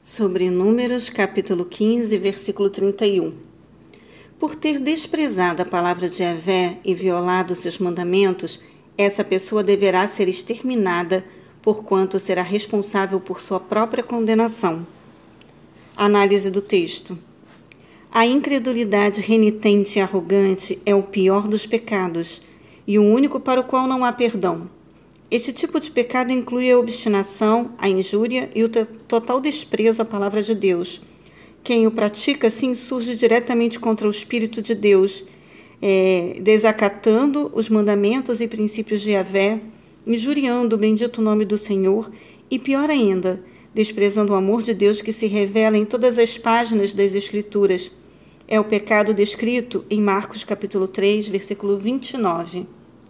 Sobre Números, capítulo 15, versículo 31. Por ter desprezado a palavra de Yahvé e violado seus mandamentos, essa pessoa deverá ser exterminada, porquanto será responsável por sua própria condenação. Análise do texto. A incredulidade renitente e arrogante é o pior dos pecados e o único para o qual não há perdão. Este tipo de pecado inclui a obstinação, a injúria e o total desprezo à palavra de Deus. Quem o pratica se assim, insurge diretamente contra o Espírito de Deus, é, desacatando os mandamentos e princípios de Yahvé, injuriando o bendito nome do Senhor e, pior ainda, desprezando o amor de Deus que se revela em todas as páginas das Escrituras. É o pecado descrito em Marcos capítulo 3, versículo 29.